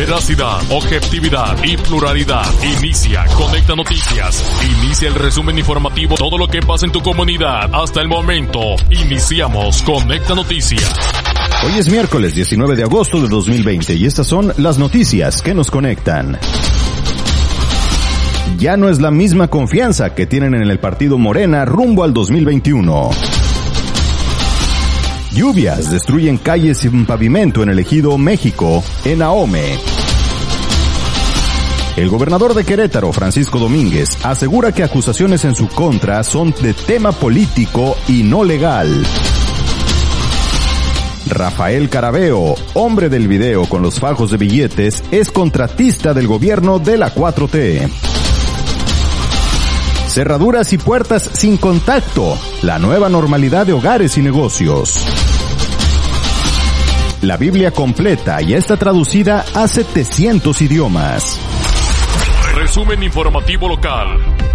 Veracidad, objetividad y pluralidad. Inicia Conecta Noticias. Inicia el resumen informativo. Todo lo que pasa en tu comunidad hasta el momento. Iniciamos Conecta Noticias. Hoy es miércoles 19 de agosto de 2020 y estas son las noticias que nos conectan. Ya no es la misma confianza que tienen en el partido Morena rumbo al 2021. Lluvias destruyen calles sin pavimento en el ejido México, en Ahome. El gobernador de Querétaro, Francisco Domínguez, asegura que acusaciones en su contra son de tema político y no legal. Rafael Carabeo, hombre del video con los fajos de billetes, es contratista del gobierno de la 4T. Cerraduras y puertas sin contacto, la nueva normalidad de hogares y negocios. La Biblia completa ya está traducida a 700 idiomas. Resumen informativo local.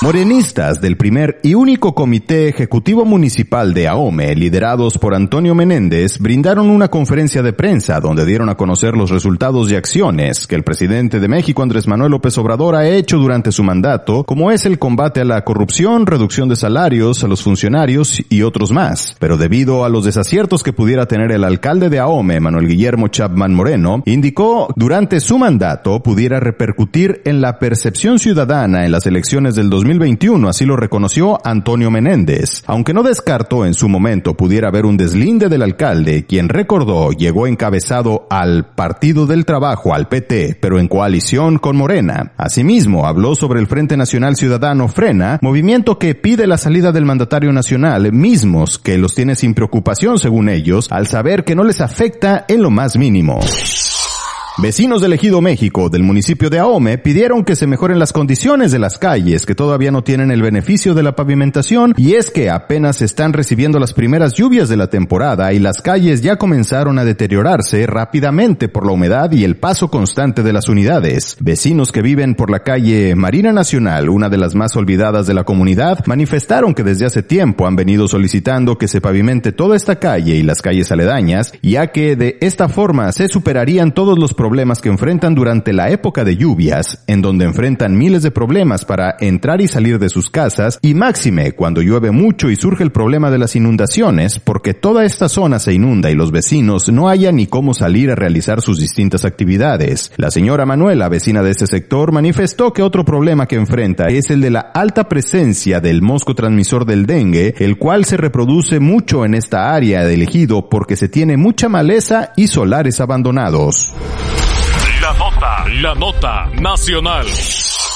Morenistas del primer y único Comité Ejecutivo Municipal de AOME, liderados por Antonio Menéndez, brindaron una conferencia de prensa donde dieron a conocer los resultados y acciones que el presidente de México, Andrés Manuel López Obrador, ha hecho durante su mandato, como es el combate a la corrupción, reducción de salarios a los funcionarios y otros más. Pero debido a los desaciertos que pudiera tener el alcalde de AOME, Manuel Guillermo Chapman Moreno, indicó durante su mandato pudiera repercutir en la percepción ciudadana en las elecciones del 2020 2021, así lo reconoció Antonio Menéndez. Aunque no descartó en su momento pudiera haber un deslinde del alcalde, quien recordó llegó encabezado al Partido del Trabajo, al PT, pero en coalición con Morena. Asimismo, habló sobre el Frente Nacional Ciudadano Frena, movimiento que pide la salida del mandatario nacional, mismos que los tiene sin preocupación según ellos, al saber que no les afecta en lo más mínimo. Vecinos del Ejido México del municipio de Ahome pidieron que se mejoren las condiciones de las calles que todavía no tienen el beneficio de la pavimentación y es que apenas están recibiendo las primeras lluvias de la temporada y las calles ya comenzaron a deteriorarse rápidamente por la humedad y el paso constante de las unidades. Vecinos que viven por la calle Marina Nacional, una de las más olvidadas de la comunidad, manifestaron que desde hace tiempo han venido solicitando que se pavimente toda esta calle y las calles aledañas, ya que de esta forma se superarían todos los problemas problemas que enfrentan durante la época de lluvias, en donde enfrentan miles de problemas para entrar y salir de sus casas, y máxime cuando llueve mucho y surge el problema de las inundaciones, porque toda esta zona se inunda y los vecinos no hayan ni cómo salir a realizar sus distintas actividades. La señora Manuela, vecina de este sector, manifestó que otro problema que enfrenta es el de la alta presencia del mosco transmisor del dengue, el cual se reproduce mucho en esta área del ejido porque se tiene mucha maleza y solares abandonados. La nota, nacional.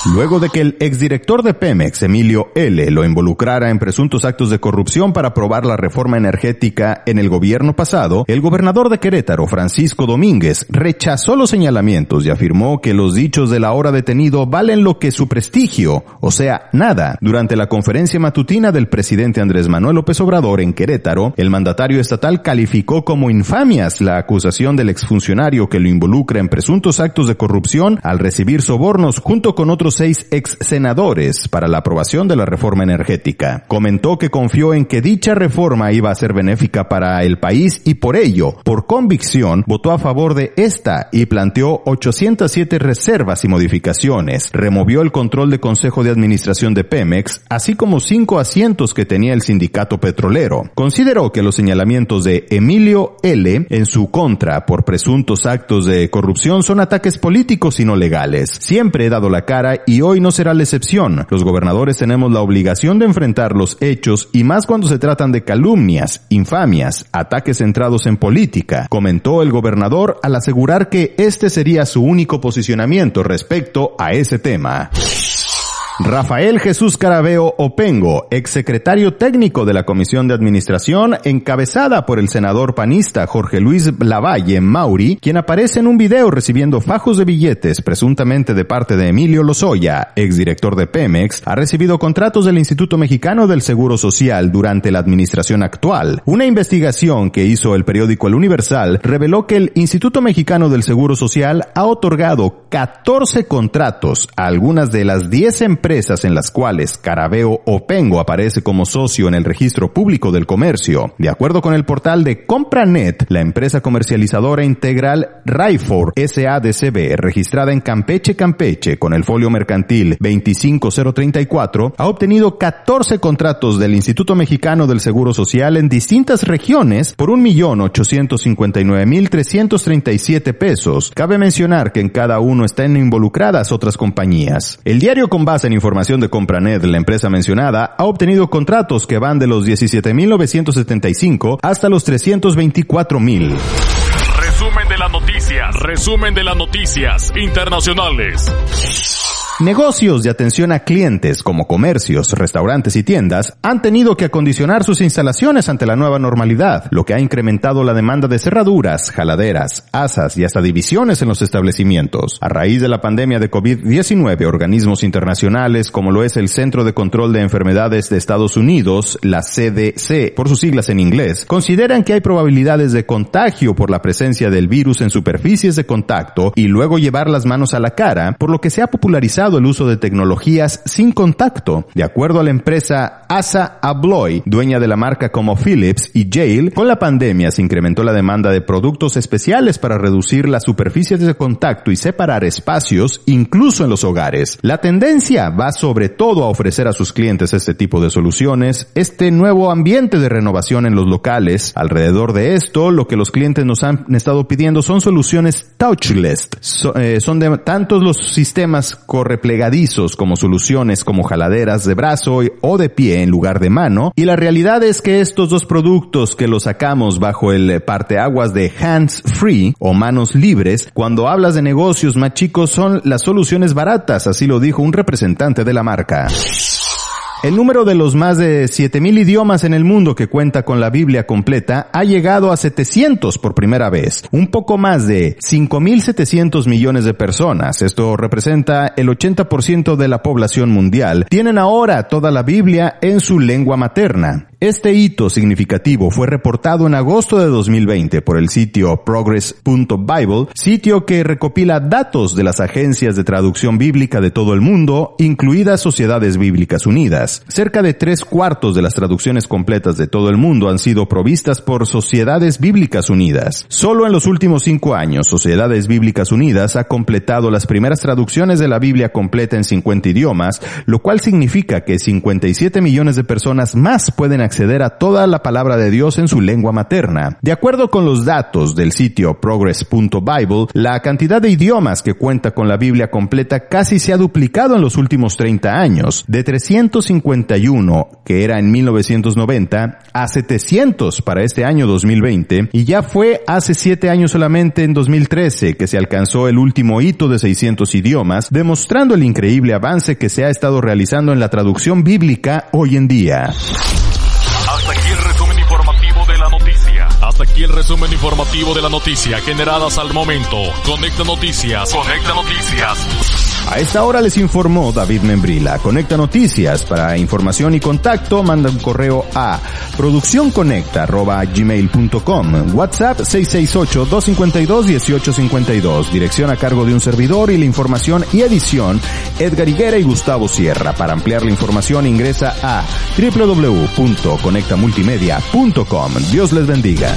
Luego de que el exdirector de Pemex, Emilio L., lo involucrara en presuntos actos de corrupción para aprobar la reforma energética en el gobierno pasado, el gobernador de Querétaro, Francisco Domínguez, rechazó los señalamientos y afirmó que los dichos del ahora detenido valen lo que su prestigio, o sea, nada. Durante la conferencia matutina del presidente Andrés Manuel López Obrador en Querétaro, el mandatario estatal calificó como infamias la acusación del exfuncionario que lo involucra en presuntos actos de corrupción al recibir sobornos junto con otros seis ex senadores para la aprobación de la reforma energética. Comentó que confió en que dicha reforma iba a ser benéfica para el país y por ello, por convicción, votó a favor de esta y planteó 807 reservas y modificaciones. Removió el control de Consejo de Administración de Pemex, así como cinco asientos que tenía el sindicato petrolero. Consideró que los señalamientos de Emilio L. en su contra por presuntos actos de corrupción son ataques políticos y no legales. Siempre he dado la cara y hoy no será la excepción. Los gobernadores tenemos la obligación de enfrentar los hechos y más cuando se tratan de calumnias, infamias, ataques centrados en política, comentó el gobernador al asegurar que este sería su único posicionamiento respecto a ese tema. Rafael Jesús Carabeo Opengo, exsecretario técnico de la Comisión de Administración, encabezada por el senador panista Jorge Luis Lavalle Mauri, quien aparece en un video recibiendo fajos de billetes presuntamente de parte de Emilio Lozoya, exdirector de Pemex, ha recibido contratos del Instituto Mexicano del Seguro Social durante la administración actual. Una investigación que hizo el periódico El Universal reveló que el Instituto Mexicano del Seguro Social ha otorgado 14 contratos a algunas de las 10 empresas empresas en las cuales Carabeo Opengo aparece como socio en el registro público del comercio. De acuerdo con el portal de Compranet, la empresa comercializadora integral Raifor SADCB, registrada en Campeche, Campeche, con el folio mercantil 25034, ha obtenido 14 contratos del Instituto Mexicano del Seguro Social en distintas regiones por 1.859.337 pesos. Cabe mencionar que en cada uno están involucradas otras compañías. El diario con base en información de Compranet, la empresa mencionada, ha obtenido contratos que van de los 17.975 hasta los 324.000. Resumen de las noticias, resumen de las noticias internacionales. Negocios de atención a clientes como comercios, restaurantes y tiendas han tenido que acondicionar sus instalaciones ante la nueva normalidad, lo que ha incrementado la demanda de cerraduras, jaladeras, asas y hasta divisiones en los establecimientos. A raíz de la pandemia de COVID-19, organismos internacionales como lo es el Centro de Control de Enfermedades de Estados Unidos, la CDC, por sus siglas en inglés, consideran que hay probabilidades de contagio por la presencia del virus en superficies de contacto y luego llevar las manos a la cara, por lo que se ha popularizado el uso de tecnologías sin contacto. De acuerdo a la empresa Asa Abloy, dueña de la marca como Philips y Yale, con la pandemia se incrementó la demanda de productos especiales para reducir las superficies de contacto y separar espacios, incluso en los hogares. La tendencia va sobre todo a ofrecer a sus clientes este tipo de soluciones, este nuevo ambiente de renovación en los locales. Alrededor de esto, lo que los clientes nos han estado pidiendo son soluciones touchless. Eh, son de tantos los sistemas correctos plegadizos como soluciones como jaladeras de brazo o de pie en lugar de mano. Y la realidad es que estos dos productos que los sacamos bajo el parteaguas de hands free o manos libres, cuando hablas de negocios más chicos son las soluciones baratas, así lo dijo un representante de la marca. El número de los más de 7000 idiomas en el mundo que cuenta con la Biblia completa ha llegado a 700 por primera vez, un poco más de 5700 millones de personas. Esto representa el 80% de la población mundial. Tienen ahora toda la Biblia en su lengua materna. Este hito significativo fue reportado en agosto de 2020 por el sitio progress.bible, sitio que recopila datos de las agencias de traducción bíblica de todo el mundo, incluidas Sociedades Bíblicas Unidas. Cerca de tres cuartos de las traducciones completas de todo el mundo han sido provistas por Sociedades Bíblicas Unidas. Solo en los últimos cinco años, Sociedades Bíblicas Unidas ha completado las primeras traducciones de la Biblia completa en 50 idiomas, lo cual significa que 57 millones de personas más pueden acceder acceder a toda la palabra de Dios en su lengua materna. De acuerdo con los datos del sitio progress.bible, la cantidad de idiomas que cuenta con la Biblia completa casi se ha duplicado en los últimos 30 años, de 351 que era en 1990 a 700 para este año 2020 y ya fue hace 7 años solamente en 2013 que se alcanzó el último hito de 600 idiomas, demostrando el increíble avance que se ha estado realizando en la traducción bíblica hoy en día. Hasta aquí el resumen informativo de la noticia generadas al momento. Conecta Noticias. Conecta Noticias. A esta hora les informó David Membrila. Conecta Noticias. Para información y contacto, manda un correo a producciónconecta.gmail.com. WhatsApp 668-252-1852. Dirección a cargo de un servidor y la información y edición Edgar Higuera y Gustavo Sierra. Para ampliar la información ingresa a www.conectamultimedia.com. Dios les bendiga.